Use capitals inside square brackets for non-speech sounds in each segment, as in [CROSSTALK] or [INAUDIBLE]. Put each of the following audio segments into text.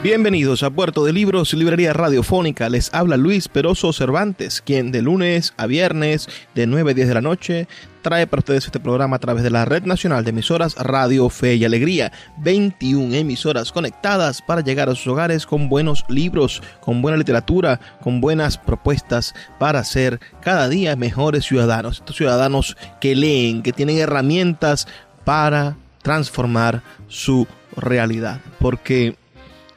Bienvenidos a Puerto de Libros, Librería Radiofónica. Les habla Luis Peroso Cervantes, quien de lunes a viernes, de 9 a 10 de la noche, trae para ustedes este programa a través de la Red Nacional de Emisoras Radio Fe y Alegría. 21 emisoras conectadas para llegar a sus hogares con buenos libros, con buena literatura, con buenas propuestas para ser cada día mejores ciudadanos. Estos ciudadanos que leen, que tienen herramientas para transformar su realidad. Porque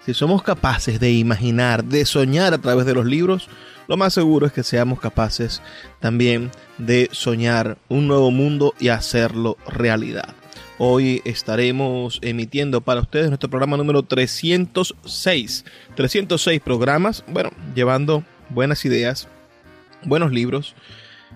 si somos capaces de imaginar, de soñar a través de los libros, lo más seguro es que seamos capaces también de soñar un nuevo mundo y hacerlo realidad. Hoy estaremos emitiendo para ustedes nuestro programa número 306. 306 programas, bueno, llevando buenas ideas, buenos libros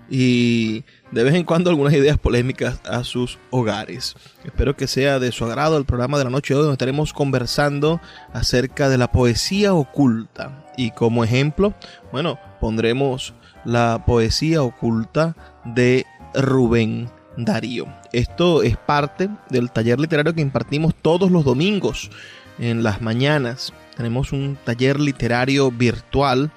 y de vez en cuando algunas ideas polémicas a sus hogares. Espero que sea de su agrado el programa de la noche de hoy donde estaremos conversando acerca de la poesía oculta. Y como ejemplo, bueno, pondremos la poesía oculta de Rubén Darío. Esto es parte del taller literario que impartimos todos los domingos en las mañanas. Tenemos un taller literario virtual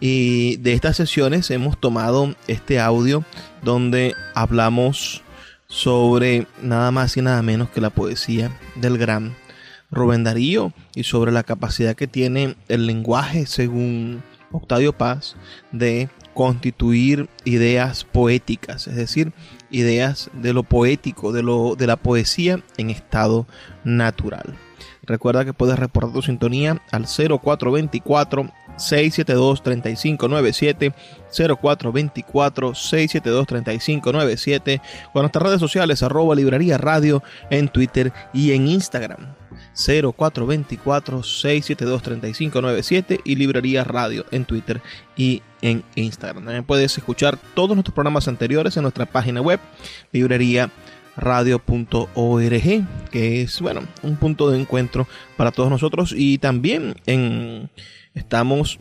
y de estas sesiones hemos tomado este audio donde hablamos sobre nada más y nada menos que la poesía del gran Rubén Darío y sobre la capacidad que tiene el lenguaje, según Octavio Paz, de constituir ideas poéticas, es decir, ideas de lo poético, de, lo, de la poesía en estado natural. Recuerda que puedes reportar tu sintonía al 0424 672-3597, 0424-672-3597, con nuestras redes sociales, arroba librería radio en Twitter y en Instagram. 0424-672-3597 y Librería Radio en Twitter y en Instagram. También puedes escuchar todos nuestros programas anteriores en nuestra página web, librería radio.org, que es bueno, un punto de encuentro para todos nosotros y también en Estamos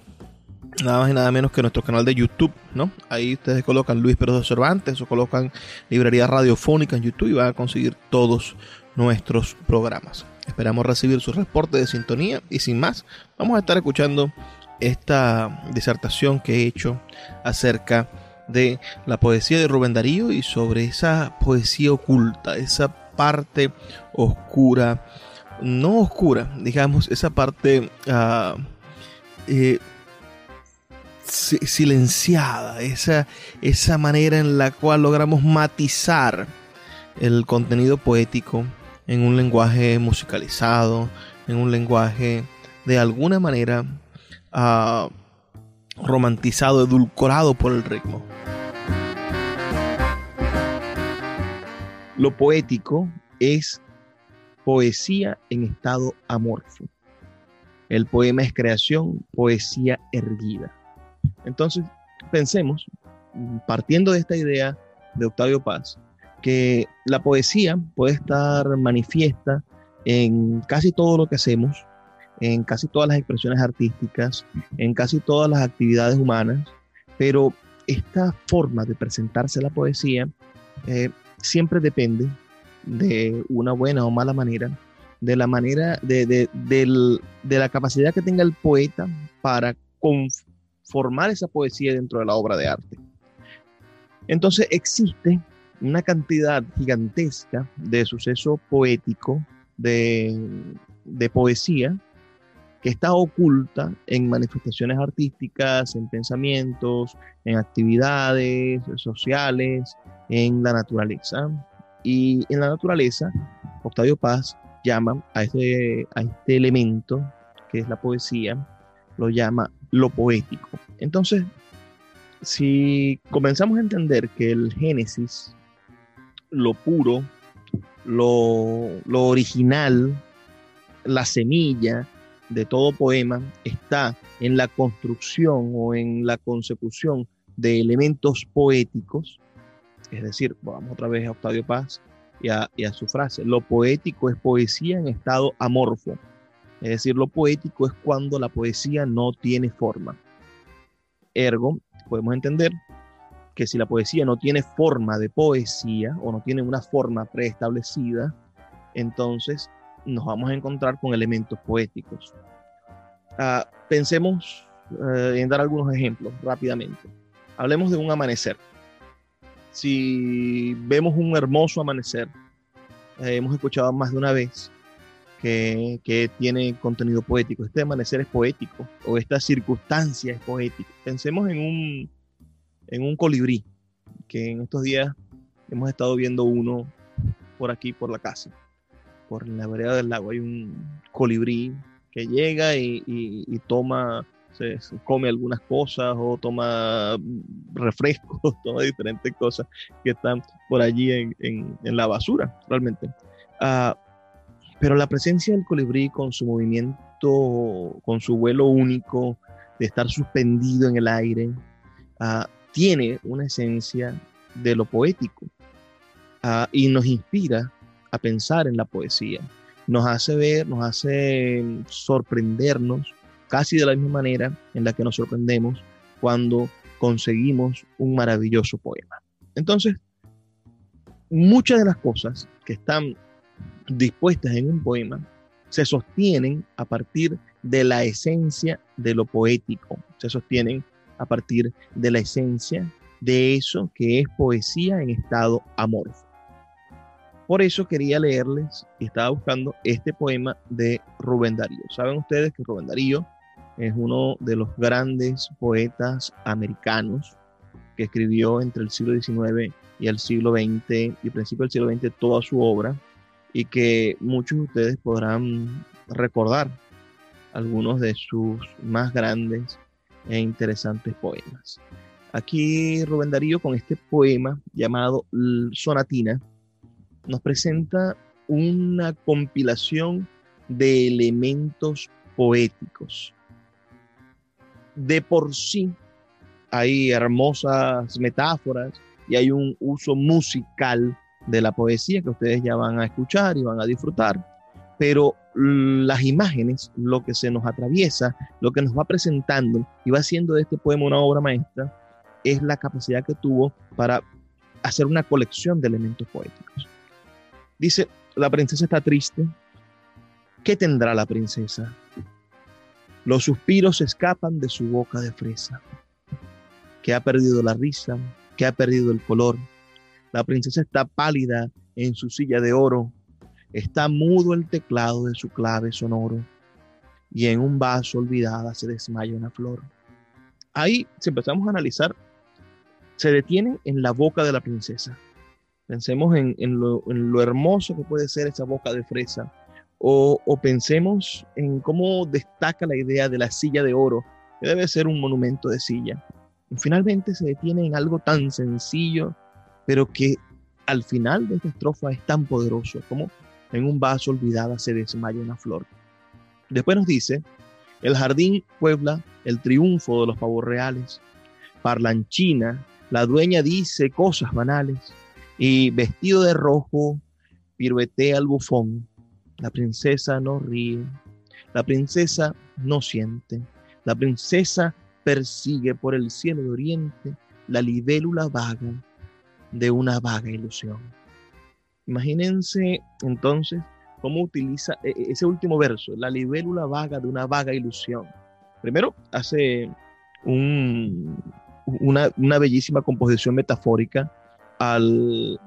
nada más y nada menos que nuestro canal de YouTube, ¿no? Ahí ustedes colocan Luis Pérez Cervantes o colocan Librería Radiofónica en YouTube y van a conseguir todos nuestros programas. Esperamos recibir su reporte de sintonía y sin más, vamos a estar escuchando esta disertación que he hecho acerca de la poesía de Rubén Darío y sobre esa poesía oculta, esa parte oscura, no oscura, digamos, esa parte... Uh, eh, silenciada, esa, esa manera en la cual logramos matizar el contenido poético en un lenguaje musicalizado, en un lenguaje de alguna manera uh, romantizado, edulcorado por el ritmo. Lo poético es poesía en estado amorfo. El poema es creación, poesía erguida. Entonces, pensemos, partiendo de esta idea de Octavio Paz, que la poesía puede estar manifiesta en casi todo lo que hacemos, en casi todas las expresiones artísticas, en casi todas las actividades humanas, pero esta forma de presentarse la poesía eh, siempre depende de una buena o mala manera de la manera, de, la capacidad que tenga el poeta para conformar esa poesía dentro de la obra de arte. Entonces existe una cantidad gigantesca de suceso poético, de de poesía que está oculta en manifestaciones artísticas, en pensamientos, en actividades sociales, en la naturaleza. Y en la naturaleza, Octavio Paz llama a este, a este elemento, que es la poesía, lo llama lo poético. Entonces, si comenzamos a entender que el Génesis, lo puro, lo, lo original, la semilla, de todo poema está en la construcción o en la consecución de elementos poéticos, es decir, vamos otra vez a Octavio Paz y a, su frase, lo poético es poesía en estado amorfo, es decir, lo poético es cuando la poesía no tiene forma. Ergo, podemos entender que si la poesía no tiene forma de poesía o no tiene una forma preestablecida, entonces nos vamos a encontrar con elementos poéticos. Ah, pensemos eh, en dar algunos ejemplos rápidamente. Hablemos de un amanecer. Si vemos un hermoso amanecer, eh, hemos escuchado más de una vez que, que, tiene contenido poético. Este amanecer es poético o esta circunstancia es poética. Pensemos en un, en un colibrí, que en estos días hemos estado viendo uno por aquí, por la casa por la vereda del lago hay un colibrí que llega y, toma, se, come algunas cosas o toma refrescos, [LAUGHS] toma diferentes cosas que están por allí en, la basura, realmente. Ah, pero la presencia del colibrí con su movimiento, con su vuelo único, de estar suspendido en el aire, ah, tiene una esencia de lo poético ah, y nos inspira a pensar en la poesía. Nos hace ver, nos hace sorprendernos casi de la misma manera en la que nos sorprendemos cuando conseguimos un maravilloso poema. Entonces, muchas de las cosas que están dispuestas en un poema se sostienen a partir de la esencia de lo poético, se sostienen a partir de la esencia de eso que es poesía en estado amorfo. Por eso quería leerles y estaba buscando este poema de Rubén Darío. Saben ustedes que Rubén Darío es uno de los grandes poetas americanos que escribió entre el siglo XIX y el siglo XX y principio del siglo XX toda su obra y que muchos de ustedes podrán recordar algunos de sus más grandes e interesantes poemas. Aquí Rubén Darío con este poema llamado Sonatina nos presenta una compilación de elementos poéticos. De por sí hay hermosas metáforas y hay un uso musical de la poesía que ustedes ya van a escuchar y van a disfrutar, pero las imágenes, lo que se nos atraviesa, lo que nos va presentando y va haciendo de este poema una obra maestra, es la capacidad que tuvo para hacer una colección de elementos poéticos. Dice, la princesa está triste. ¿Qué tendrá la princesa? Los suspiros escapan de su boca de fresa, que ha perdido la risa, que ha perdido el color. La princesa está pálida en su silla de oro, está mudo el teclado de su clave sonoro, y en un vaso olvidada se desmaya una flor. Ahí, si empezamos a analizar, se detiene en la boca de la princesa. Pensemos en, lo, hermoso que puede ser esa boca de fresa. O, pensemos en cómo destaca la idea de la silla de oro, que debe ser un monumento de silla. Y finalmente se detiene en algo tan sencillo, pero que al final de esta estrofa es tan poderoso como en un vaso olvidada se desmaya una flor. Después nos dice, el jardín puebla el triunfo de los pavos reales. Parlanchina, la dueña dice cosas banales y vestido de rojo, piruetea al bufón. La princesa no ríe, la princesa no siente, la princesa persigue por el cielo de oriente la libélula vaga de una vaga ilusión. Imagínense entonces cómo utiliza e, e, ese último verso, la libélula vaga de una vaga ilusión. Primero hace una bellísima composición metafórica al,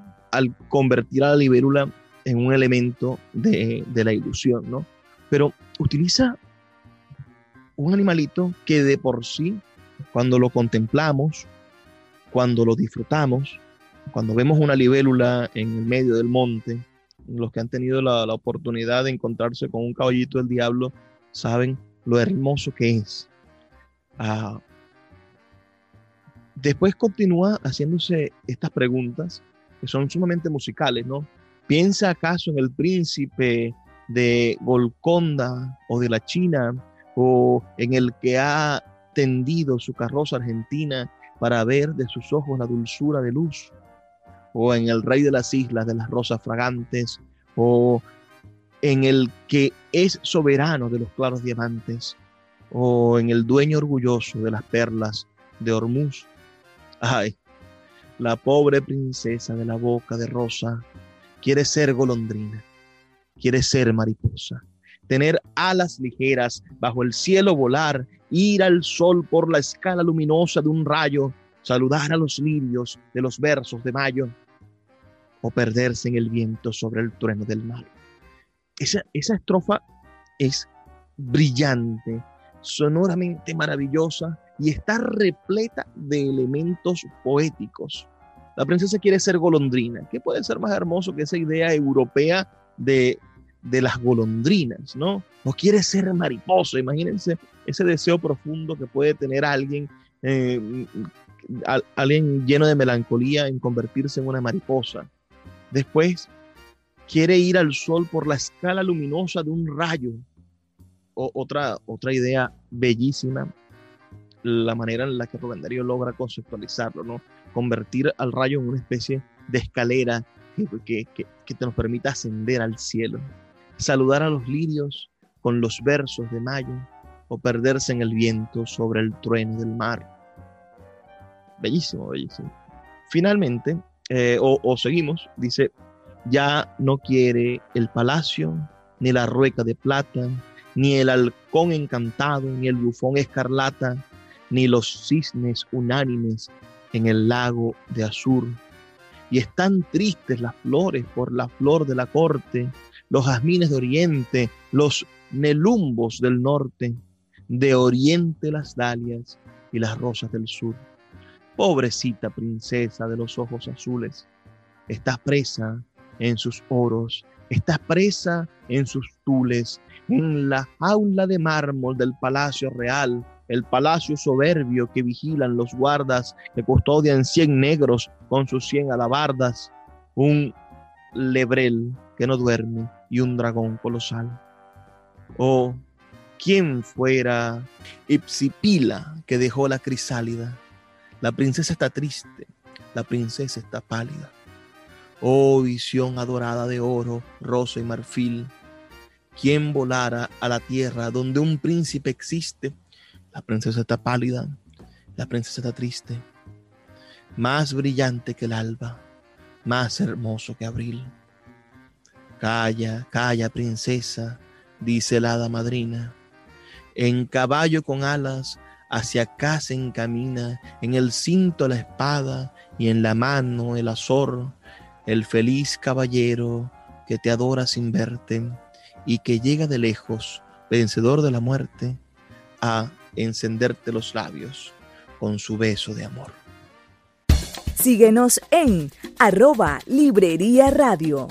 convertir a la libélula en un elemento de, la ilusión, ¿no? pero utiliza un animalito que de por sí, cuando lo contemplamos, cuando lo disfrutamos, cuando vemos una libélula en el medio del monte, los que han tenido la, oportunidad de encontrarse con un caballito del diablo saben lo hermoso que es. Ah, después continúa haciéndose estas preguntas que son sumamente musicales, ¿no? ¿Piensa acaso en el príncipe de Golconda o de la China o en el que ha tendido su carroza argentina para ver de sus ojos la dulzura de luz? ¿O en el rey de las islas de las rosas fragantes? ¿O en el que es soberano de los claros diamantes? ¿O en el dueño orgulloso de las perlas de Hormuz? Ay, la pobre princesa de la boca de rosa quiere ser golondrina, quiere ser mariposa, tener alas ligeras, bajo el cielo volar, ir al sol por la escala luminosa de un rayo, saludar a los lirios de los versos de mayo, o perderse en el viento sobre el trueno del mar. Esa, esa estrofa es brillante, sonoramente maravillosa, y está repleta de elementos poéticos. La princesa quiere ser golondrina. ¿Qué puede ser más hermoso que esa idea europea de, las golondrinas, no? O quiere ser mariposa. Imagínense ese deseo profundo que puede tener alguien, eh, alguien lleno de melancolía en convertirse en una mariposa. Después quiere ir al sol por la escala luminosa de un rayo. O, otra, otra idea bellísima la manera en la que Rubén logra conceptualizarlo, ¿no? Convertir al rayo en una especie de escalera que, que, que te nos permita ascender al cielo. Saludar a los lirios con los versos de mayo o perderse en el viento sobre el trueno del mar. Bellísimo, bellísimo. Finalmente, eh, o, o seguimos, dice, ya no quiere el palacio, ni la rueca de plata, ni el halcón encantado, ni el bufón escarlata, ni los cisnes unánimes en el lago de Azur. Y están tristes las flores por la flor de la corte, los jazmines de oriente, los nelumbos del norte, de oriente las dalias y las rosas del sur. Pobrecita princesa de los ojos azules, está presa en sus oros, está presa en sus tules, en la jaula de mármol del palacio real, el palacio soberbio que vigilan los guardas que custodian cien negros con sus cien alabardas, un lebrel que no duerme y un dragón colosal. Oh, ¿quién fuera Ipsipila que dejó la crisálida? La princesa está triste, la princesa está pálida. Oh, visión adorada de oro, rosa y marfil, ¿quién volara a la tierra donde un príncipe existe? La princesa está pálida, la princesa está triste, más brillante que el alba, más hermoso que abril. Calla, calla, princesa, dice la hada madrina. En caballo con alas hacia acá se encamina, en el cinto la espada y en la mano el azor, el feliz caballero que te adora sin verte y que llega de lejos, vencedor de la muerte, a encenderte los labios con su beso de amor. Síguenos en arroba Librería Radio.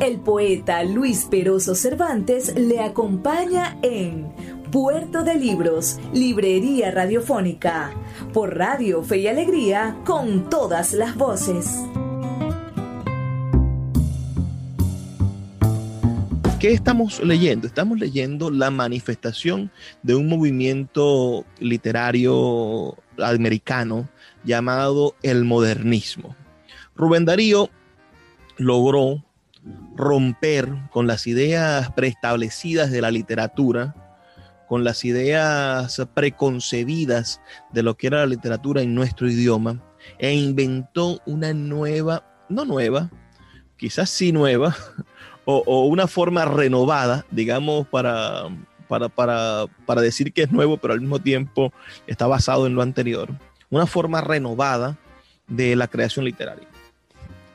El poeta Luis Peroso Cervantes le acompaña en Puerto de Libros, Librería Radiofónica, por Radio Fe y Alegría, con todas las voces. ¿Qué estamos leyendo? Estamos leyendo la manifestación de un movimiento literario americano llamado el modernismo. Rubén Darío logró romper con las ideas preestablecidas de la literatura, con las ideas preconcebidas de lo que era la literatura en nuestro idioma, e inventó una nueva, no nueva, quizás sí nueva, o, una forma renovada, digamos, para, para, para, para decir que es nuevo, pero al mismo tiempo está basado en lo anterior. Una forma renovada de la creación literaria.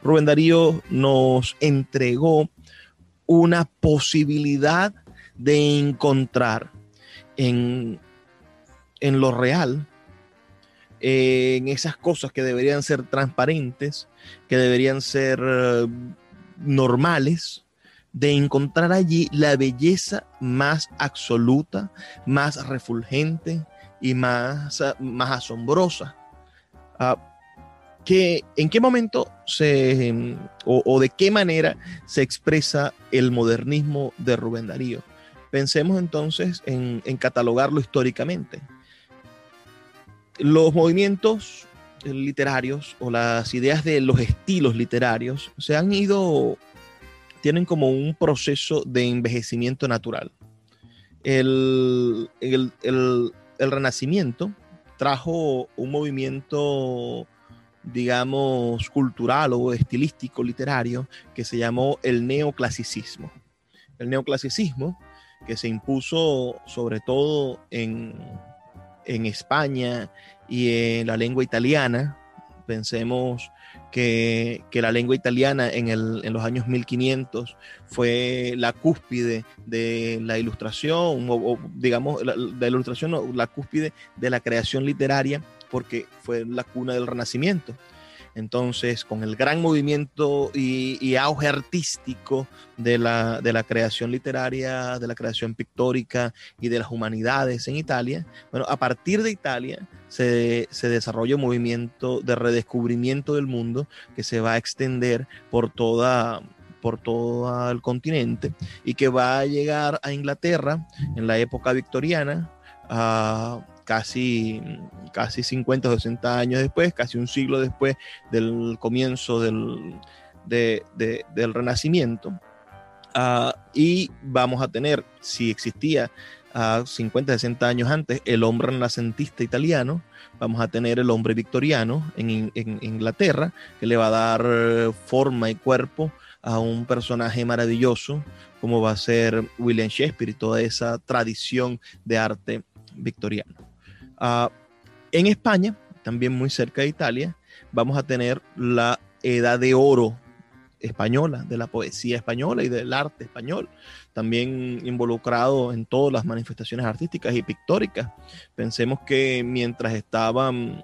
Rubén Darío nos entregó una posibilidad de encontrar en, en lo real, en esas cosas que deberían ser transparentes, que deberían ser eh, normales, de encontrar allí la belleza más absoluta, más refulgente y más, más asombrosa. Ah, que, ¿En qué momento se, o, de qué manera se expresa el modernismo de Rubén Darío? Pensemos entonces en, en catalogarlo históricamente. Los movimientos literarios o las ideas de los estilos literarios se han ido tienen como un proceso de envejecimiento natural. El, Renacimiento trajo un movimiento, digamos, cultural o estilístico, literario, que se llamó el neoclasicismo. El neoclasicismo, que se impuso sobre todo en, en España y en la lengua italiana, pensemos que, la lengua italiana en, los años 1500 fue la cúspide de la ilustración, o, digamos, la, la ilustración, la cúspide de la creación literaria, porque fue la cuna del Renacimiento. Entonces, con el gran movimiento y, auge artístico de la, creación literaria, de la creación pictórica y de las humanidades en Italia, bueno, a partir de Italia se, se desarrolla un movimiento de redescubrimiento del mundo que se va a extender por toda por todo el continente y que va a llegar a Inglaterra en la época victoriana, a, casi, casi 50 o 60 años después, casi un siglo después del comienzo del, del Renacimiento. Ah, y vamos a tener, si existía a 50, 60 años antes, el hombre renacentista italiano, vamos a tener el hombre victoriano en, en, Inglaterra, que le va a dar eh, forma y cuerpo a un personaje maravilloso como va a ser William Shakespeare y toda esa tradición de arte victoriano. Ah, en España, también muy cerca de Italia, vamos a tener la edad de oro española, de la poesía española y del arte español, también involucrado en todas las manifestaciones artísticas y pictóricas. Pensemos que mientras estaban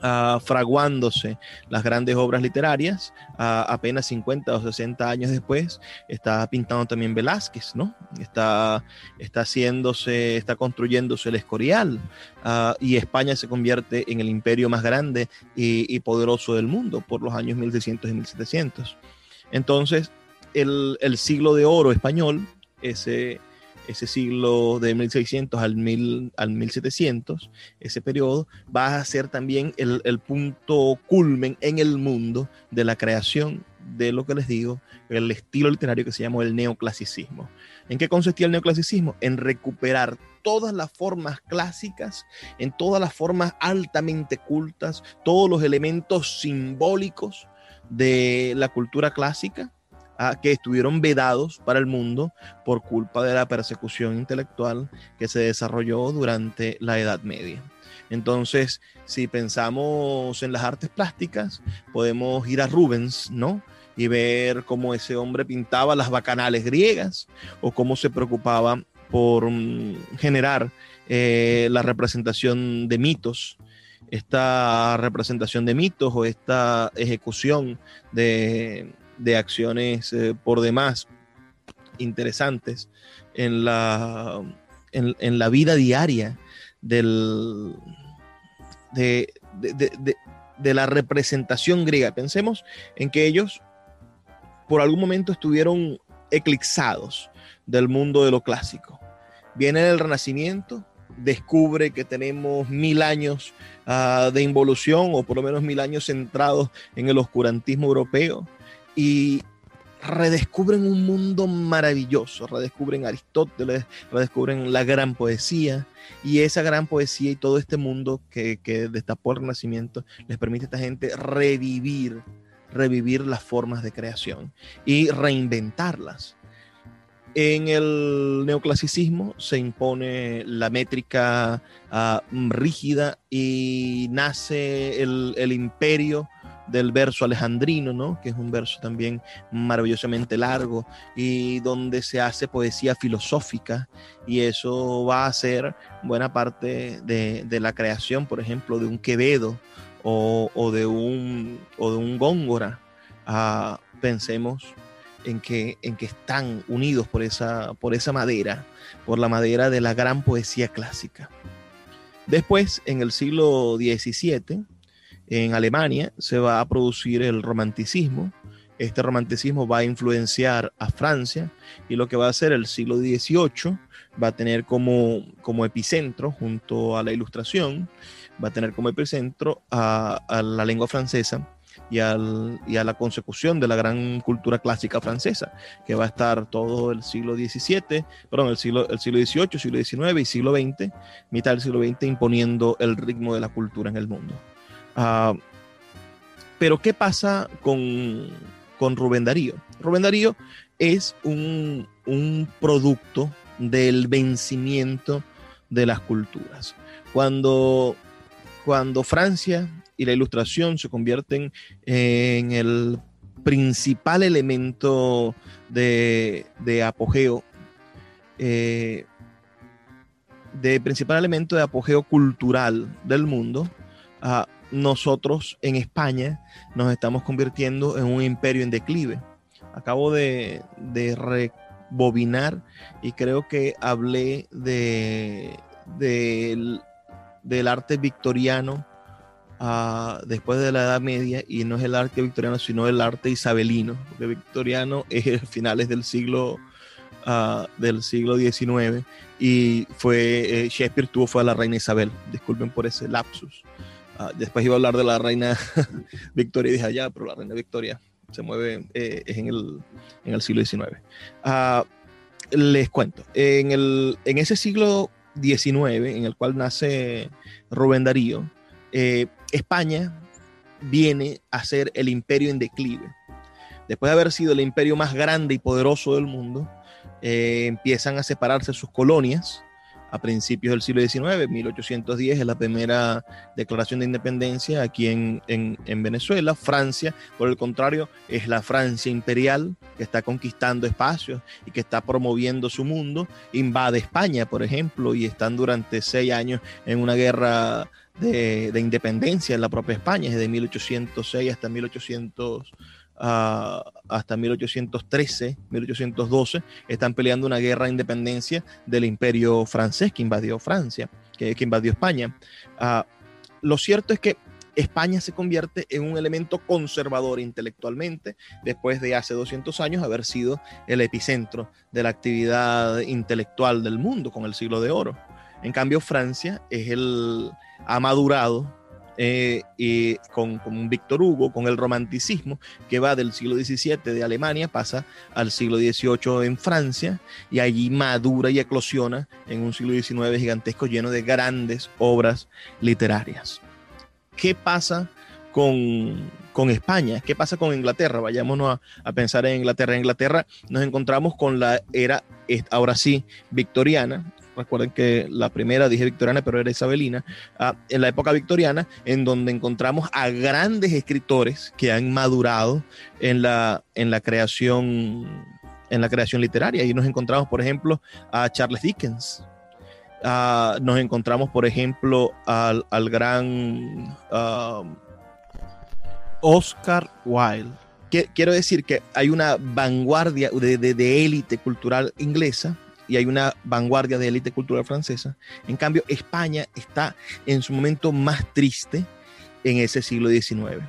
fraguándose las grandes obras literarias, apenas 50 o 60 años después, está pintando también Velázquez, ¿no? Está, está haciéndose, está construyéndose el Escorial, y España se convierte en el imperio más grande y, y, poderoso del mundo por los años 1600 y 1700. Entonces, el, el siglo de oro español, ese ese siglo de 1600 al, mil, al 1700, ese periodo, va a ser también el, el, punto culmen en el mundo de la creación de lo que les digo, el estilo literario que se llamó el neoclasicismo. ¿En qué consistía el neoclasicismo? En recuperar todas las formas clásicas, en todas las formas altamente cultas, todos los elementos simbólicos de la cultura clásica, que estuvieron vedados para el mundo por culpa de la persecución intelectual que se desarrolló durante la Edad Media. Entonces, si pensamos en las artes plásticas, podemos ir a Rubens, ¿no? Y ver cómo ese hombre pintaba las bacanales griegas o cómo se preocupaba por mm, generar eh, la representación de mitos esta representación de mitos o esta ejecución de, de acciones eh, por demás interesantes en la, en, la vida diaria del, de, de, la representación griega. Pensemos en que ellos por algún momento estuvieron eclipsados del mundo de lo clásico. Viene el Renacimiento, descubre que tenemos mil años ah, de involución o por lo menos mil años centrados en el oscurantismo europeo y redescubren un mundo maravilloso, redescubren Aristóteles, redescubren la gran poesía y esa gran poesía y todo este mundo que, destapó el Renacimiento les permite a esta gente revivir, revivir las formas de creación y reinventarlas. En el neoclasicismo se impone la métrica ah, rígida y nace el imperio del verso alejandrino, ¿no? que es un verso también maravillosamente largo y donde se hace poesía filosófica y eso va a ser buena parte de, la creación, por ejemplo, de un Quevedo o, de, un, o de un Góngora. Ah, pensemos en que, en que están unidos por esa, por esa madera, por la madera de la gran poesía clásica. Después, en el siglo XVII, en Alemania se va a producir el romanticismo. Este romanticismo va a influenciar a Francia y lo que va a hacer el siglo XVIII va a tener como, como epicentro, junto a la ilustración, va a tener como epicentro a, la lengua francesa y, a la consecución de la gran cultura clásica francesa, que va a estar todo el siglo XVII, perdón, el el siglo XVIII, siglo XIX y siglo XX, mitad del siglo XX, imponiendo el ritmo de la cultura en el mundo. Ah, pero, ¿qué pasa con, con Rubén Darío? Rubén Darío es un, un producto del vencimiento de las culturas. Cuando, cuando Francia y la ilustración se convierten en el principal elemento de, apogeo, eh, de principal elemento de apogeo cultural del mundo, nosotros en España nos estamos convirtiendo en un imperio en declive. Acabo de, rebobinar y creo que hablé de, del arte victoriano después de la Edad Media y no es el arte victoriano, sino el arte isabelino, porque victoriano es [LAUGHS] finales del siglo, uh, del siglo XIX y fue, eh, Shakespeare tuvo fue a la reina Isabel, disculpen por ese lapsus. Uh, después iba a hablar de la reina [LAUGHS] Victoria y dije, ya, pero la reina Victoria se mueve, eh, es en el, en el siglo XIX. Uh, les cuento, en, el, en ese siglo XIX, en el cual nace Rubén Darío, eh, España viene a ser el imperio en declive. Después de haber sido el imperio más grande y poderoso del mundo, eh, empiezan a separarse sus colonias a principios del siglo XIX, 1810 es la primera declaración de independencia aquí en, en, Venezuela. Francia, por el contrario, es la Francia imperial que está conquistando espacios y que está promoviendo su mundo. Invade España, por ejemplo, y están durante seis años en una guerra de, independencia en la propia España, desde 1806 hasta 1800. Ah, hasta 1813, 1812, están peleando una guerra de independencia del imperio francés que invadió Francia, que, invadió España. Ah, lo cierto es que España se convierte en un elemento conservador intelectualmente después de hace 200 años haber sido el epicentro de la actividad intelectual del mundo con el siglo de oro. En cambio, Francia es el, ha madurado eh, con, con, Víctor Hugo, con el romanticismo que va del siglo XVII de Alemania, pasa al siglo XVIII en Francia y allí madura y eclosiona en un siglo XIX gigantesco lleno de grandes obras literarias. ¿Qué pasa con, con España? ¿Qué pasa con Inglaterra? Vayámonos a, a, pensar en Inglaterra. En Inglaterra nos encontramos con la era, ahora sí, victoriana, recuerden que la primera dije victoriana, pero era isabelina, ah, en la época victoriana, en donde encontramos a grandes escritores que han madurado en la, en la creación en la creación literaria. Y nos encontramos, por ejemplo, a Charles Dickens. Ah, nos encontramos, por ejemplo, al, gran ah, Oscar Wilde. Quiero decir que hay una vanguardia de élite cultural inglesa y hay una vanguardia de élite cultural francesa. En cambio, España está en su momento más triste en ese siglo XIX.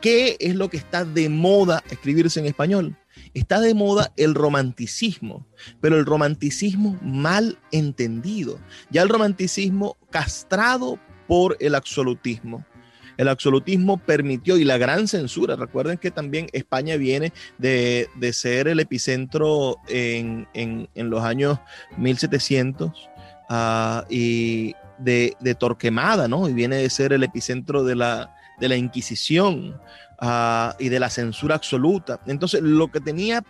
¿Qué es lo que está de moda escribirse en español? Está de moda el romanticismo, pero el romanticismo mal entendido. Ya el romanticismo castrado por el absolutismo el absolutismo permitió y la gran censura, recuerden que también España viene de, ser el epicentro en, los años 1700 ah, y de, Torquemada, ¿no? Y viene de ser el epicentro de la, de la Inquisición ah, y de la censura absoluta. Entonces, lo que tenía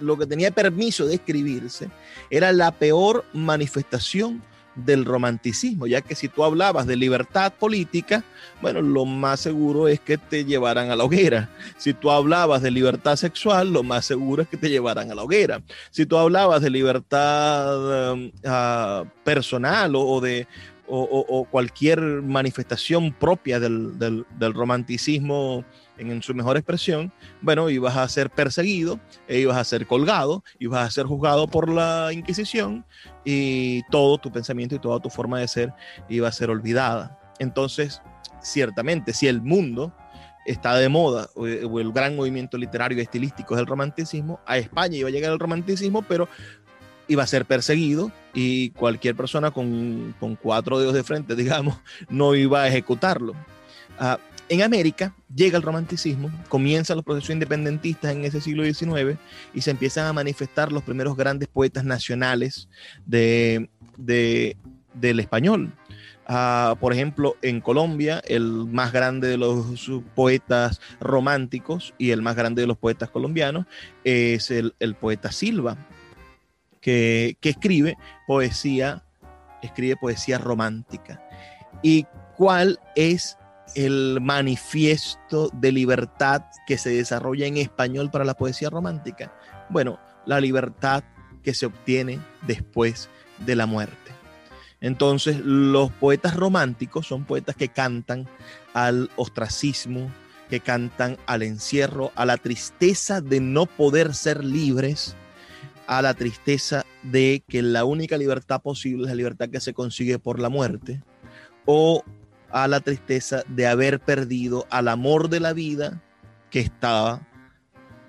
lo que tenía permiso de escribirse era la peor manifestación del romanticismo, ya que si tú hablabas de libertad política, bueno, lo más seguro es que te llevaran a la hoguera. Si tú hablabas de libertad sexual, lo más seguro es que te llevaran a la hoguera. Si tú hablabas de libertad um, ah, personal o, de o, cualquier manifestación propia del, del romanticismo en, su mejor expresión, bueno, ibas a ser perseguido, e ibas a ser colgado, ibas a ser juzgado por la Inquisición y todo tu pensamiento y toda tu forma de ser iba a ser olvidada. Entonces, ciertamente, si el mundo está de moda, o, el gran movimiento literario y estilístico es el romanticismo, a España iba a llegar el romanticismo, pero iba a ser perseguido y cualquier persona con, con cuatro dedos de frente, [LAUGHS] digamos, no iba a ejecutarlo. Uh, en América llega el romanticismo, comienzan los procesos independentistas en ese siglo XIX y se empiezan a manifestar los primeros grandes poetas nacionales de, del español. Ah, por ejemplo, en Colombia, el más grande de los poetas románticos y el más grande de los poetas colombianos es el, poeta Silva, que, que escribe poesía, escribe poesía romántica. ¿Y cuál es el manifiesto de libertad que se desarrolla en español para la poesía romántica? Bueno, la libertad que se obtiene después de la muerte. Entonces, los poetas románticos son poetas que cantan al ostracismo, que cantan al encierro, a la tristeza de no poder ser libres, a la tristeza de que la única libertad posible es la libertad que se consigue por la muerte, o a la tristeza de haber perdido al amor de la vida que estaba,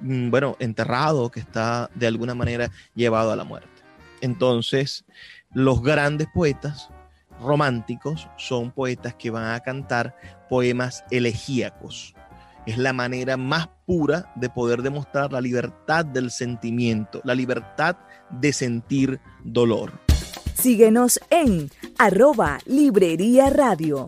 mm, bueno, enterrado, que está de alguna manera llevado a la muerte. Entonces, los grandes poetas románticos son poetas que van a cantar poemas elegíacos. Es la manera más pura de poder demostrar la libertad del sentimiento, la libertad de sentir dolor. Síguenos en arroba Librería Radio.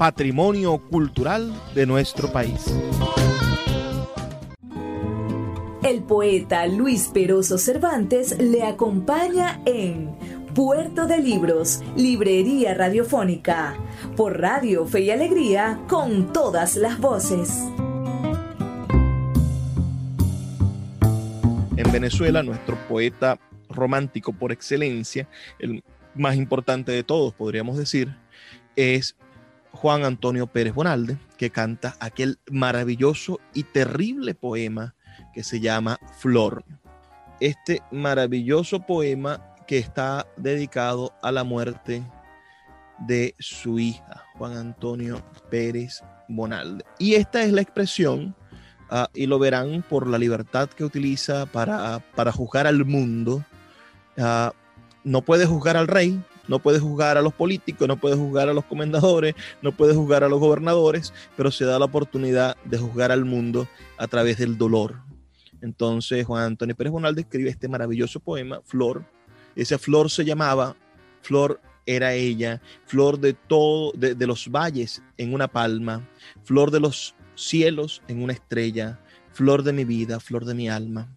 patrimonio cultural de nuestro país. El poeta Luis Peroso Cervantes le acompaña en Puerto de Libros, Librería Radiofónica, por Radio Fe y Alegría, con todas las voces. En Venezuela, nuestro poeta romántico por excelencia, el más importante de todos, podríamos decir, es Juan Antonio Pérez Bonalde, que canta aquel maravilloso y terrible poema que se llama Flor. Este maravilloso poema que está dedicado a la muerte de su hija, Juan Antonio Pérez Bonalde. Y esta es la expresión, ah, y lo verán por la libertad que utiliza para, para juzgar al mundo. Ah, no puede juzgar al rey, no puede juzgar a los políticos, no puede juzgar a los comendadores, no puede juzgar a los gobernadores, pero se da la oportunidad de juzgar al mundo a través del dolor. Entonces Juan Antonio Pérez Bonalde escribe este maravilloso poema, Flor. Esa flor se llamaba, Flor era ella, flor de todo, de, de los valles en una palma, flor de los cielos en una estrella, flor de mi vida, flor de mi alma.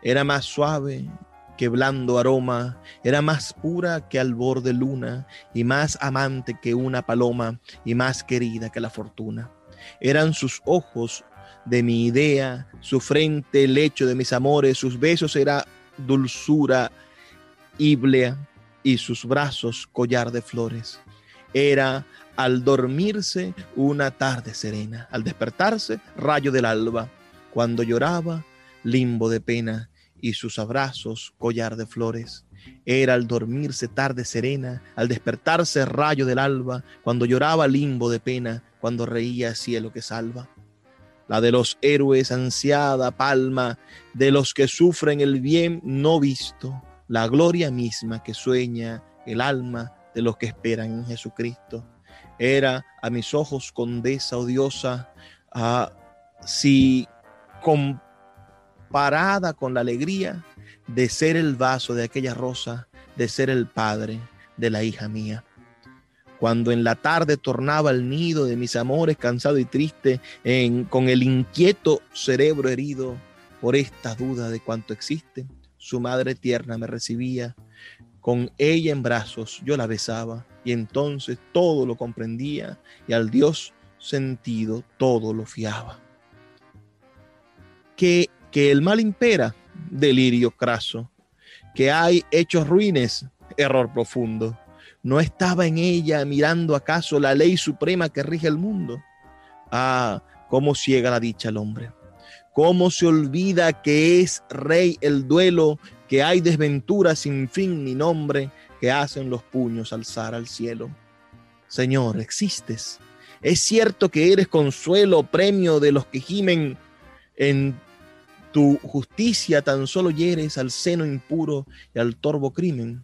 Era más suave que blando aroma, era más pura que albor de luna, y más amante que una paloma, y más querida que la fortuna. Eran sus ojos de mi idea, su frente el lecho de mis amores, sus besos era dulzura íblea, y sus brazos collar de flores. Era al dormirse una tarde serena, al despertarse rayo del alba, cuando lloraba limbo de pena y sus abrazos collar de flores. Era al dormirse tarde serena, al despertarse rayo del alba, cuando lloraba limbo de pena, cuando reía cielo que salva. La de los héroes ansiada palma, de los que sufren el bien no visto, la gloria misma que sueña el alma de los que esperan en Jesucristo. Era a mis ojos condesa odiosa, a, si comparada con la alegría de ser el vaso de aquella rosa, de ser el padre de la hija mía. Cuando en la tarde tornaba al nido de mis amores cansado y triste, en, con el inquieto cerebro herido por esta duda de cuánto existe, su madre tierna me recibía, con ella en brazos yo la besaba y entonces todo lo comprendía y al Dios sentido todo lo fiaba. Que, que el mal impera, delirio craso, que hay hechos ruines, error profundo. No estaba en ella mirando acaso la ley suprema que rige el mundo. Ah, cómo ciega la dicha al hombre. Cómo se olvida que es rey el duelo, que hay desventura sin fin ni nombre, que hacen los puños alzar al cielo. Señor, existes. Es cierto que eres consuelo, premio de los que gimen en tu justicia tan solo hieres al seno impuro y al torvo crimen.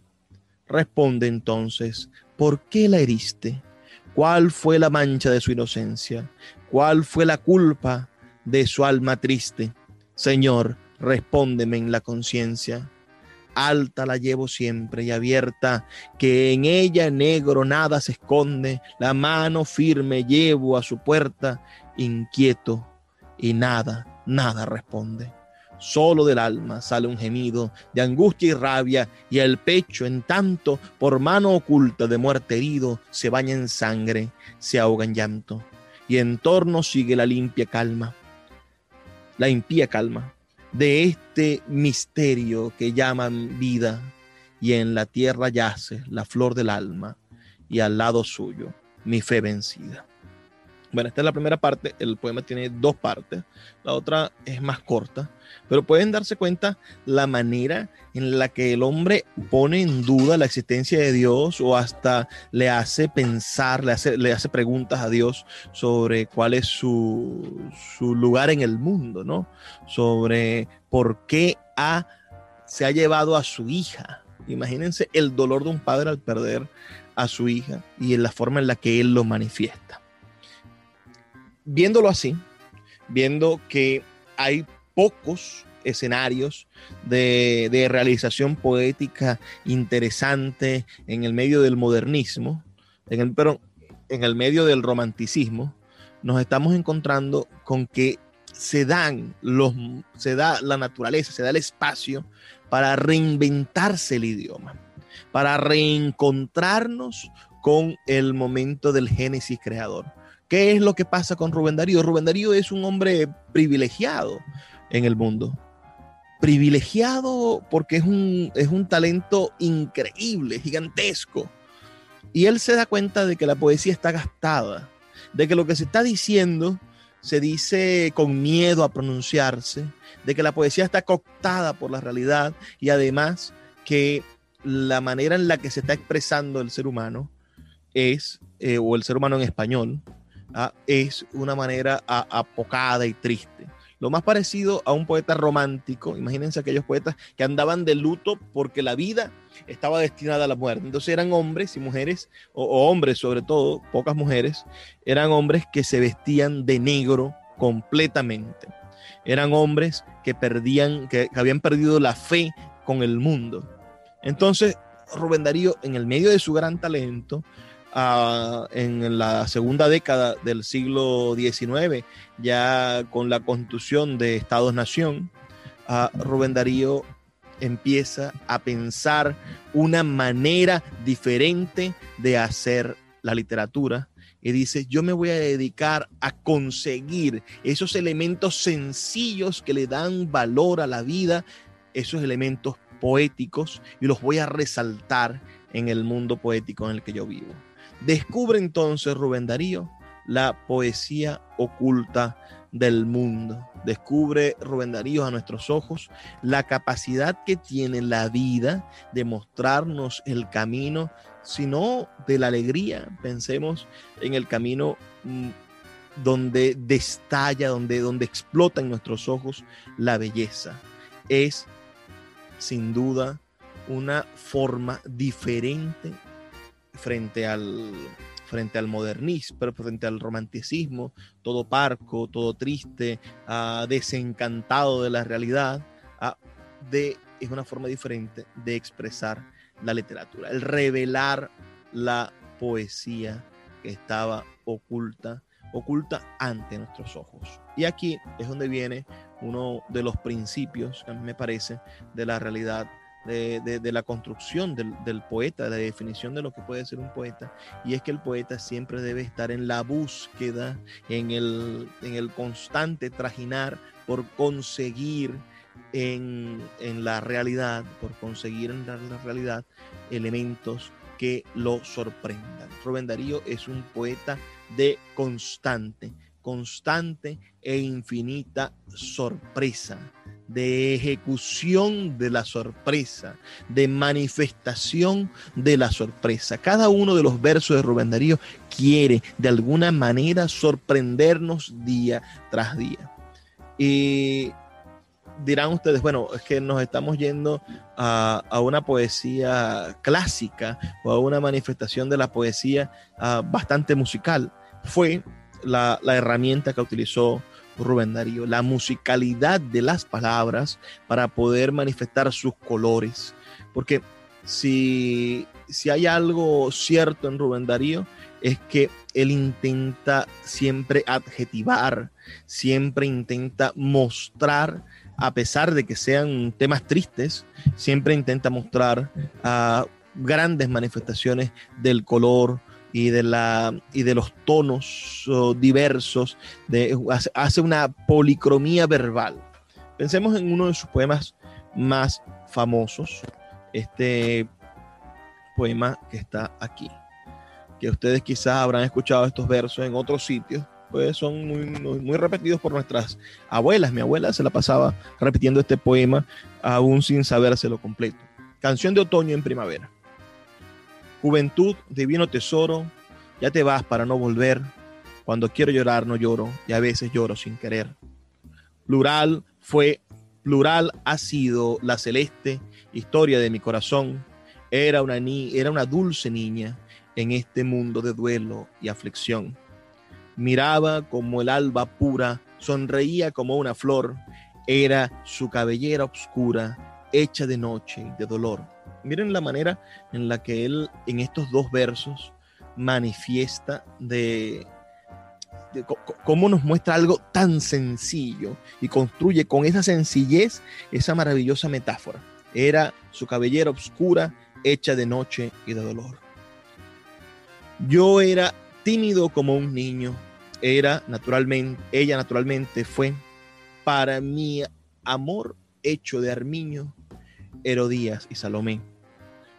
Responde entonces, ¿por qué la heriste? ¿Cuál fue la mancha de su inocencia? ¿Cuál fue la culpa de su alma triste? Señor, respóndeme en la conciencia. Alta la llevo siempre y abierta, que en ella negro nada se esconde, la mano firme llevo a su puerta, inquieto, y nada, nada responde. Solo del alma sale un gemido de angustia y rabia, y el pecho, en tanto, por mano oculta de muerte herido, se baña en sangre, se ahoga en llanto, y en torno sigue la limpia calma, la impía calma de este misterio que llaman vida, y en la tierra yace la flor del alma, y al lado suyo mi fe vencida. Bueno, esta es la primera parte, el poema tiene dos partes, la otra es más corta, pero pueden darse cuenta la manera en la que el hombre pone en duda la existencia de Dios o hasta le hace pensar, le hace, le hace preguntas a Dios sobre cuál es su, su lugar en el mundo, ¿no? Sobre por qué ha, se ha llevado a su hija. Imagínense el dolor de un padre al perder a su hija y en la forma en la que él lo manifiesta viéndolo así, viendo que hay pocos escenarios de, realización poética interesante en el medio del modernismo, en el, pero en el medio del romanticismo, nos estamos encontrando con que se dan los, se da la naturaleza, se da el espacio para reinventarse el idioma, para reencontrarnos con el momento del génesis creador. ¿Qué es lo que pasa con Rubén Darío? Rubén Darío es un hombre privilegiado en el mundo. Privilegiado porque es un, es un talento increíble, gigantesco. Y él se da cuenta de que la poesía está gastada, de que lo que se está diciendo se dice con miedo a pronunciarse, de que la poesía está cooptada por la realidad y además que la manera en la que se está expresando el ser humano es, eh, o el ser humano en español, ¿ah? es una manera apocada y triste. Lo más parecido a un poeta romántico, imagínense aquellos poetas que andaban de luto porque la vida estaba destinada a la muerte. Entonces eran hombres y mujeres, o, hombres sobre todo, pocas mujeres, eran hombres que se vestían de negro completamente. Eran hombres que perdían, que habían perdido la fe con el mundo. Entonces, Rubén Darío, en el medio de su gran talento, en la segunda década del siglo XIX, ya con la constitución de Estados-Nación, Rubén Darío empieza a pensar una manera diferente de hacer la literatura y dice, yo me voy a dedicar a conseguir esos elementos sencillos que le dan valor a la vida, esos elementos poéticos, y los voy a resaltar en el mundo poético en el que yo vivo. Descubre entonces Rubén Darío la poesía oculta del mundo. Descubre Rubén Darío a nuestros ojos la capacidad que tiene la vida de mostrarnos el camino, sino de la alegría. Pensemos en el camino mm, donde destalla, donde, donde explota en nuestros ojos la belleza. Es sin duda una forma diferente frente al, frente al modernismo, frente al romanticismo, todo parco, todo triste, uh, desencantado de la realidad, de, es una forma diferente de expresar la literatura, el revelar la poesía que estaba oculta, oculta ante nuestros ojos. Y aquí es donde viene uno de los principios, a mí me parece, de la realidad de, la construcción del, poeta, de la definición de lo que puede ser un poeta, y es que el poeta siempre debe estar en la búsqueda, en el, en el constante trajinar por conseguir en, la realidad, por conseguir en la, realidad elementos que lo sorprendan. Rubén Darío es un poeta de constante, constante e infinita sorpresa de ejecución de la sorpresa, de manifestación de la sorpresa. Cada uno de los versos de Rubén Darío quiere de alguna manera sorprendernos día tras día. Y dirán ustedes, bueno, es que nos estamos yendo a, una poesía clásica o a una manifestación de la poesía ah, bastante musical. Fue la, herramienta que utilizó Rubén Darío, la musicalidad de las palabras para poder manifestar sus colores. Porque si, si hay algo cierto en Rubén Darío, es que él intenta siempre adjetivar, siempre intenta mostrar, a pesar de que sean temas tristes, siempre intenta mostrar a grandes manifestaciones del color, y de, la, y de los tonos diversos, hace una policromía verbal. Pensemos en uno de sus poemas más famosos, este poema que está aquí, que ustedes quizás habrán escuchado estos versos en otros sitios, pues son muy, muy, repetidos por nuestras abuelas. Mi abuela se la pasaba repitiendo este poema aún sin sabérselo completo. Canción de otoño en primavera. Juventud, divino tesoro, ya te vas para no volver. Cuando quiero llorar no lloro y a veces lloro sin querer. Plural fue, plural ha sido la celeste historia de mi corazón. Era una, ni, era una dulce niña en este mundo de duelo y aflicción. Miraba como el alba pura, sonreía como una flor. Era su cabellera oscura, hecha de noche y de dolor Miren la manera en la que él en estos dos versos manifiesta de, cómo nos muestra algo tan sencillo y construye con esa sencillez esa maravillosa metáfora. Era su cabellera oscura, hecha de noche y de dolor. Yo era tímido como un niño. Era naturalmente, ella naturalmente fue para mi amor hecho de armiño, Herodías y Salomé.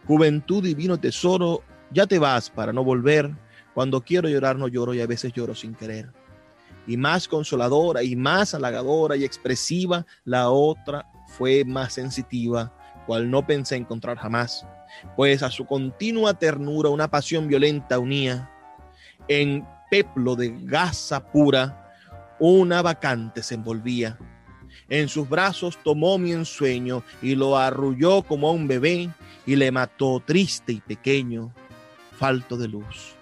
Juventud divino tesoro, ya te vas para no volver. Cuando quiero llorar no lloro y a veces lloro sin querer. Y más consoladora y más halagadora y expresiva, la otra fue más sensitiva, cual no pensé encontrar jamás, pues a su continua ternura una pasión violenta unía. En peplo de gasa pura, una vacante se envolvía. En sus brazos tomó mi ensueño y lo arrulló como a un bebé y le mató triste y pequeño, falto de luz,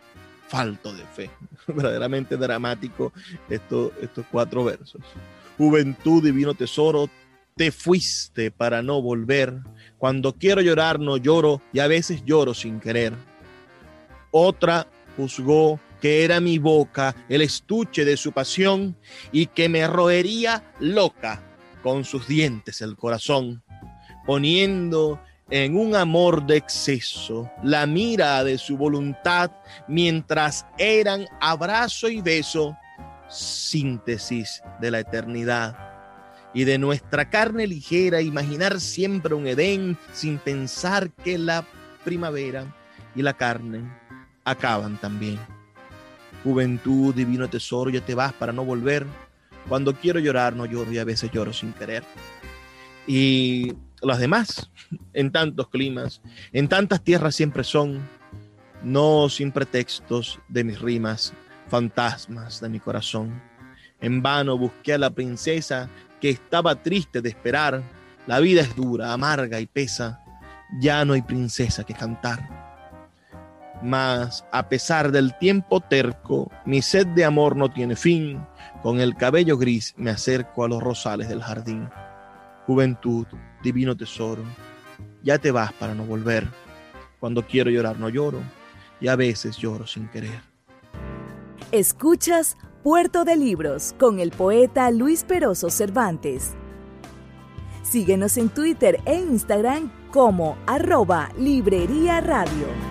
falto de fe. [LAUGHS] Verdaderamente dramático estos cuatro versos. Juventud, divino tesoro, te fuiste para no volver. Cuando quiero llorar no lloro y a veces lloro sin querer. Otra juzgó que era mi boca el estuche de su pasión y que me roería loca con sus dientes el corazón, poniendo en un amor de exceso, la mira de su voluntad, mientras eran abrazo y beso, síntesis de la eternidad. Y de nuestra carne ligera, imaginar siempre un Edén sin pensar que la primavera y la carne acaban también. Juventud, divino tesoro, ya te vas para no volver. Cuando quiero llorar, no lloro y a veces lloro sin querer. Y las demás, en tantos climas, en tantas tierras siempre son, no sin pretextos de mis rimas, fantasmas de mi corazón. En vano busqué a la princesa que estaba triste de esperar. La vida es dura, amarga y pesa. Ya no hay princesa que cantar. Mas, a pesar del tiempo terco, mi sed de amor no tiene fin. Con el cabello gris me acerco a los rosales del jardín. Juventud, divino tesoro, ya te vas para no volver. Cuando quiero llorar no lloro y a veces lloro sin querer. Escuchas Puerto de Libros con el poeta Luis Peroso Cervantes. Síguenos en Twitter e Instagram como arroba Librería Radio.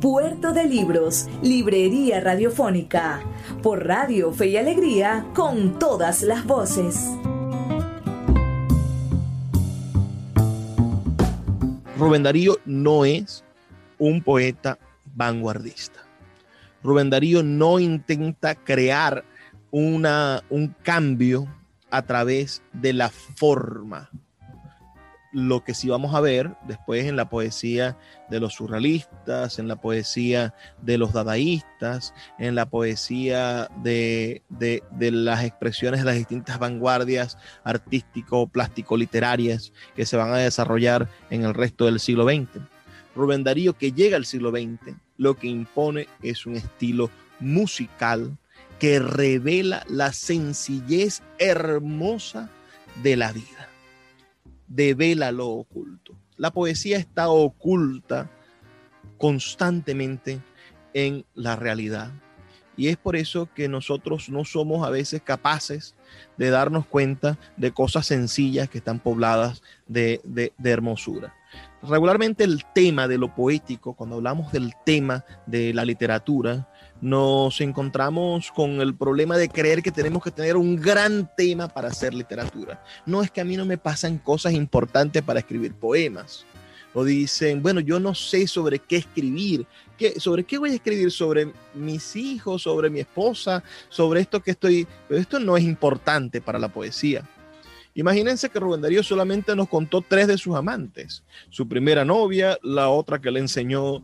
Puerto de Libros, Librería Radiofónica, por Radio Fe y Alegría, con todas las voces. Rubén Darío no es un poeta vanguardista. Rubén Darío no intenta crear una, un cambio a través de la forma lo que sí vamos a ver después en la poesía de los surrealistas, en la poesía de los dadaístas, en la poesía de, las expresiones de las distintas vanguardias artístico, plástico, literarias que se van a desarrollar en el resto del siglo XX. Rubén Darío, que llega al siglo XX, lo que impone es un estilo musical que revela la sencillez hermosa de la vida devela lo oculto. La poesía está oculta constantemente en la realidad. Y es por eso que nosotros no somos a veces capaces de darnos cuenta de cosas sencillas que están pobladas de, de, hermosura. Regularmente el tema de lo poético, cuando hablamos del tema de la literatura, nos encontramos con el problema de creer que tenemos que tener un gran tema para hacer literatura. No es que a mí no me pasan cosas importantes para escribir poemas. O dicen, bueno, yo no sé sobre qué escribir. ¿Qué, ¿Sobre qué voy a escribir? ¿Sobre mis hijos? ¿Sobre mi esposa? ¿Sobre esto que estoy...? Pero esto no es importante para la poesía. Imagínense que Rubén Darío solamente nos contó tres de sus amantes. Su primera novia, la otra que le enseñó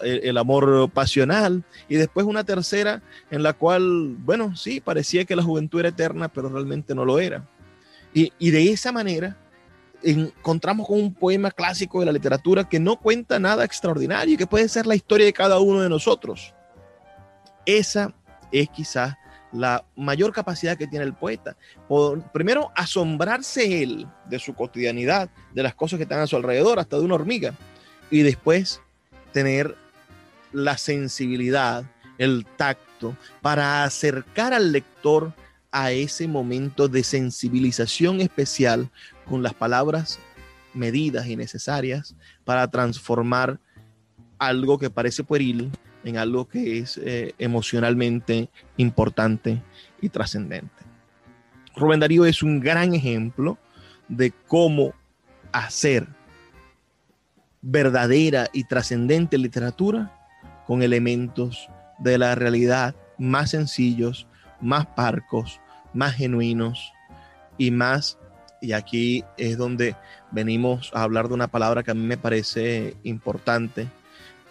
el, amor pasional y después una tercera en la cual, bueno, sí, parecía que la juventud era eterna, pero realmente no lo era. Y, y de esa manera encontramos con un poema clásico de la literatura que no cuenta nada extraordinario, que puede ser la historia de cada uno de nosotros. Esa es quizás la mayor capacidad que tiene el poeta. Por, primero, asombrarse él de su cotidianidad, de las cosas que están a su alrededor, hasta de una hormiga. Y después tener la sensibilidad, el tacto, para acercar al lector a ese momento de sensibilización especial con las palabras medidas y necesarias para transformar algo que parece pueril en algo que es eh, emocionalmente importante y trascendente. Rubén Darío es un gran ejemplo de cómo hacer verdadera y trascendente literatura con elementos de la realidad más sencillos, más parcos, más genuinos y más, y aquí es donde venimos a hablar de una palabra que a mí me parece importante,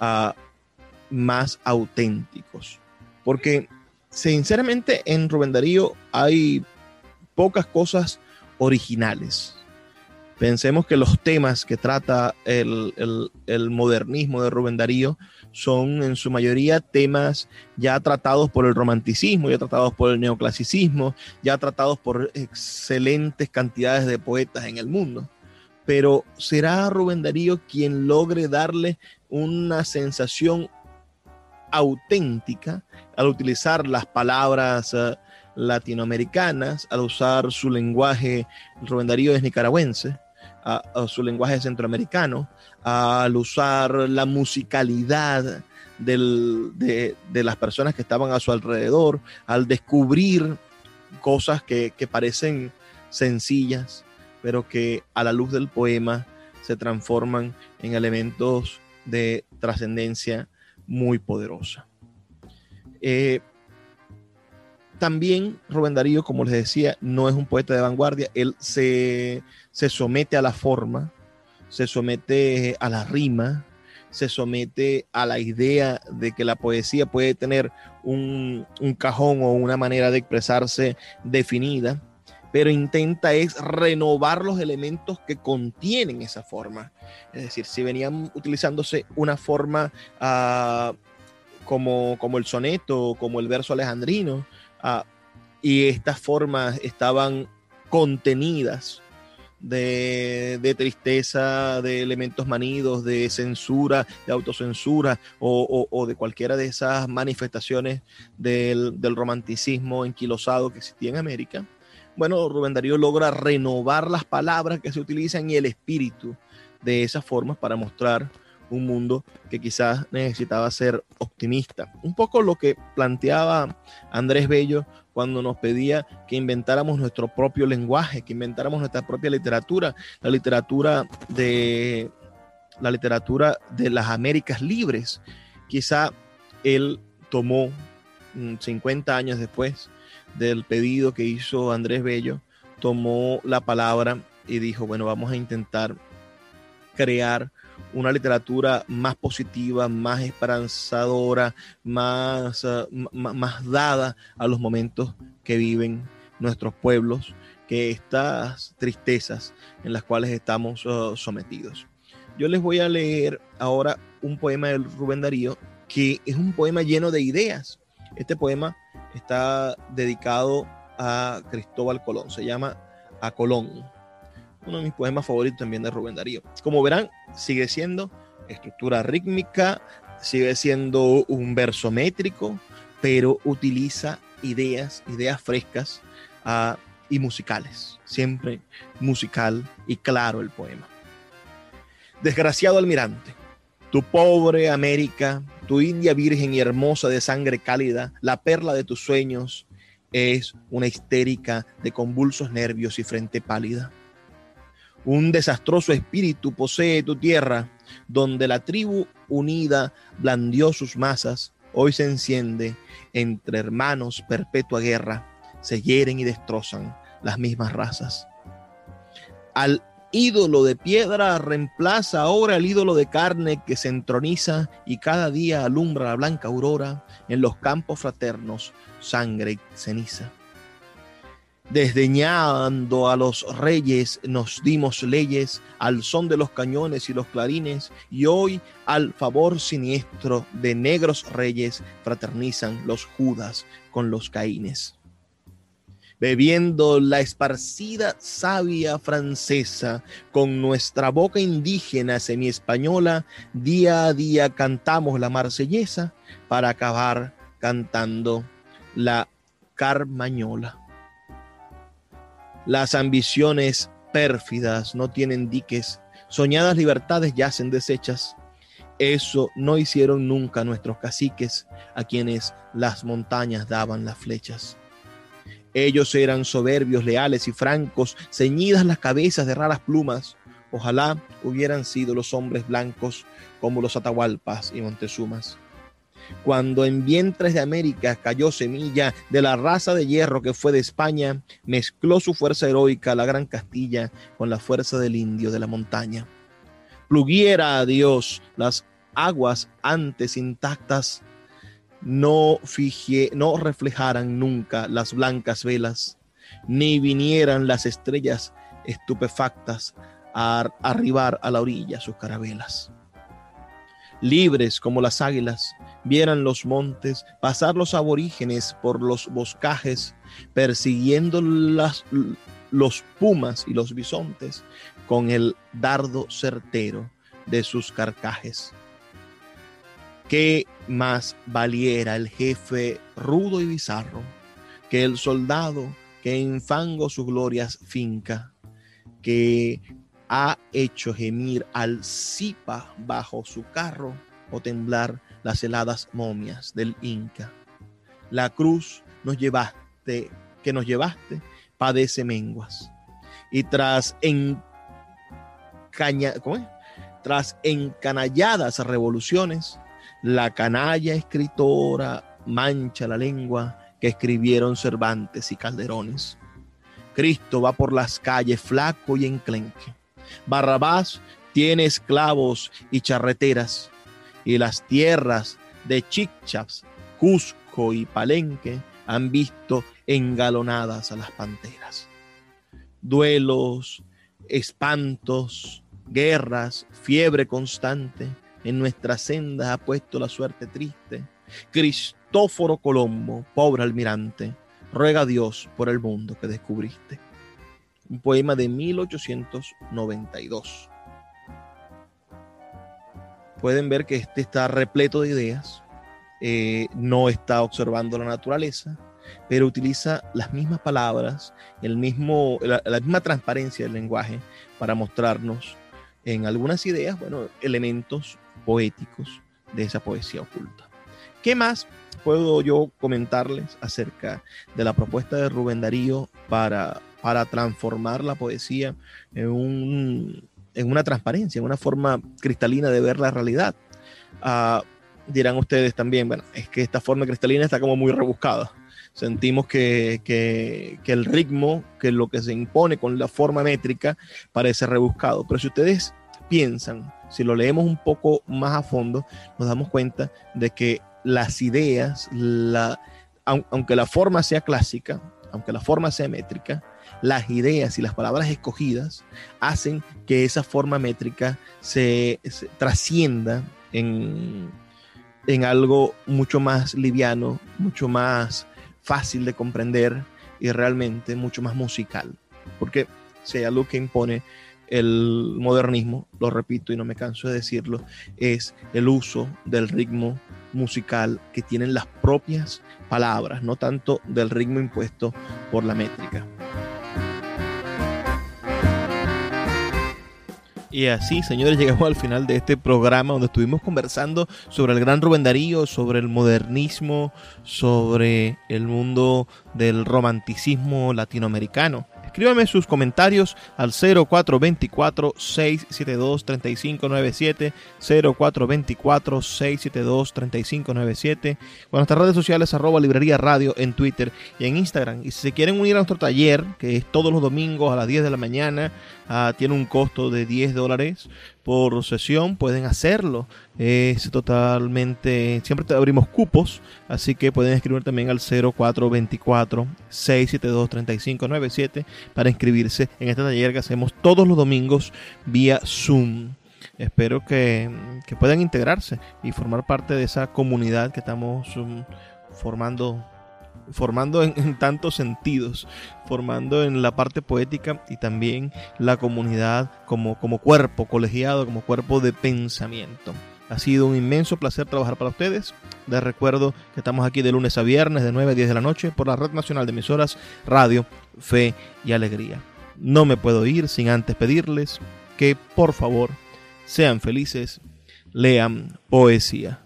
uh, más auténticos. Porque sinceramente en Rubén Darío hay pocas cosas originales Pensemos que los temas que trata el, modernismo de Rubén Darío son en su mayoría temas ya tratados por el romanticismo, ya tratados por el neoclasicismo, ya tratados por excelentes cantidades de poetas en el mundo. Pero ¿será Rubén Darío quien logre darle una sensación auténtica al utilizar las palabras eh, latinoamericanas, al usar su lenguaje, Rubén Darío es nicaragüense, a, su lenguaje centroamericano, al usar la musicalidad de, las personas que estaban a su alrededor, al descubrir cosas que, parecen sencillas, pero que a la luz del poema se transforman en elementos de trascendencia muy poderosa. Eh, también Rubén Darío, como les decía, no es un poeta de vanguardia, él se, somete a la forma, se somete a la rima, se somete a la idea de que la poesía puede tener un, cajón o una manera de expresarse definida, pero intenta es renovar los elementos que contienen esa forma. Es decir, si venían utilizándose una forma ah, como, como el soneto, como el verso alejandrino, Ah, y estas formas estaban contenidas de, tristeza, de elementos manidos, de censura, de autocensura o, de cualquiera de esas manifestaciones del, del, romanticismo enquilosado que existía en América. Bueno, Rubén Darío logra renovar las palabras que se utilizan y el espíritu de esas formas para mostrar un mundo que quizás necesitaba ser optimista. Un poco lo que planteaba Andrés Bello cuando nos pedía que inventáramos nuestro propio lenguaje, que inventáramos nuestra propia literatura, la literatura de la literatura de las Américas libres. Quizá él tomó 50 mm, años después del pedido que hizo Andrés Bello, tomó la palabra y dijo, bueno, vamos a intentar crear una literatura más positiva, más esperanzadora, más, eh, más dada a los momentos que viven nuestros pueblos, que estas tristezas en las cuales estamos eh, sometidos. Yo les voy a leer ahora un poema de Rubén Darío, que es un poema lleno de ideas. Este poema está dedicado a Cristóbal Colón, se llama A Colón uno de mis poemas favoritos también de Rubén Darío. Como verán, sigue siendo estructura rítmica, sigue siendo un verso métrico, pero utiliza ideas, ideas frescas ah, y musicales. Siempre musical y claro el poema. Desgraciado almirante, tu pobre América, tu India virgen y hermosa de sangre cálida, la perla de tus sueños, es una histérica de convulsos nervios y frente pálida. Un desastroso espíritu posee tu tierra, donde la tribu unida blandió sus masas, hoy se enciende entre hermanos perpetua guerra, se hieren y destrozan las mismas razas. Al ídolo de piedra reemplaza ahora el ídolo de carne que se entroniza y cada día alumbra la blanca aurora en los campos fraternos, sangre y ceniza. Desdeñando a los reyes nos dimos leyes al son de los cañones y los clarines y hoy al favor siniestro de negros reyes fraternizan los judas con los caínes. Bebiendo la esparcida savia francesa con nuestra boca indígena semi-española, día a día cantamos la marsellesa para acabar cantando la carmañola. Las ambiciones pérfidas no tienen diques, soñadas libertades yacen deshechas. Eso no hicieron nunca nuestros caciques, a quienes las montañas daban las flechas. Ellos eran soberbios, leales y francos, ceñidas las cabezas de raras plumas. Ojalá hubieran sido los hombres blancos como los Atahualpas y Montezumas cuando en vientres de América cayó semilla de la raza de hierro que fue de España, mezcló su fuerza heroica la gran Castilla con la fuerza del indio de la montaña. Pluguiera a Dios las aguas antes intactas, no, no reflejaran nunca las blancas velas, ni vinieran las estrellas estupefactas a arribar a la orilla sus carabelas. Libres como las águilas, vieran los montes, pasar los aborígenes por los boscajes, persiguiendo las, los pumas y los bisontes con el dardo certero de sus carcajes. ¿Qué más valiera el jefe rudo y bizarro que el soldado que en fango sus glorias finca, que ha hecho gemir al Zipa bajo su carro o temblar las heladas momias del Inca. La cruz nos llevaste, que nos llevaste, padece menguas. Y tras, encaña, tras encanalladas revoluciones, la canalla escritora mancha la lengua que escribieron Cervantes y Calderones. Cristo va por las calles flaco y enclenque. Barrabás tiene esclavos y charreteras, y las tierras de Chichaps, Cusco y Palenque han visto engalonadas a las panteras. Duelos, espantos, guerras, fiebre constante, en nuestra senda ha puesto la suerte triste. Cristóforo Colombo, pobre almirante, ruega a Dios por el mundo que descubriste. Un poema de 1892. Pueden ver que este está repleto de ideas, eh, no está observando la naturaleza, pero utiliza las mismas palabras, el mismo, la, la, misma transparencia del lenguaje para mostrarnos en algunas ideas, bueno, elementos poéticos de esa poesía oculta. ¿Qué más puedo yo comentarles acerca de la propuesta de Rubén Darío para, para transformar la poesía en, un, en una transparencia, en una forma cristalina de ver la realidad? Uh, dirán ustedes también, bueno, es que esta forma cristalina está como muy rebuscada. Sentimos que, que, que, el ritmo, que lo que se impone con la forma métrica parece rebuscado. Pero si ustedes piensan, si lo leemos un poco más a fondo, nos damos cuenta de que las ideas, la, aunque la forma sea clásica, aunque la forma sea métrica, las ideas y las palabras escogidas hacen que esa forma métrica se, trascienda en, en algo mucho más liviano, mucho más fácil de comprender y realmente mucho más musical. Porque si hay algo que impone el modernismo, lo repito y no me canso de decirlo, es el uso del ritmo musical que tienen las propias palabras, no tanto del ritmo impuesto por la métrica. Y así, señores, [LAUGHS] llegamos al final de este programa donde estuvimos conversando sobre el gran Rubén Darío, sobre el modernismo, sobre el mundo del romanticismo latinoamericano. Escríbame sus comentarios al 0424-672-3597, 0424-672-3597, con nuestras redes sociales arroba librería radio en Twitter y en Instagram. Y si se quieren unir a nuestro taller, que es todos los domingos a las 10 de la mañana, uh, tiene un costo de 10 dólares por sesión, pueden hacerlo. Es totalmente, siempre abrimos cupos, así que pueden escribir también al 0424-672-3597 para inscribirse en este taller que hacemos todos los domingos vía Zoom. Espero que, que puedan integrarse y formar parte de esa comunidad que estamos um, formando formando en, tantos sentidos, formando en la parte poética y también la comunidad como, como cuerpo colegiado, como cuerpo de pensamiento. Ha sido un inmenso placer trabajar para ustedes. Les recuerdo que estamos aquí de lunes a viernes de 9 a 10 de la noche por la Red Nacional de Emisoras Radio, Fe y Alegría. No me puedo ir sin antes pedirles que por favor sean felices, lean poesía.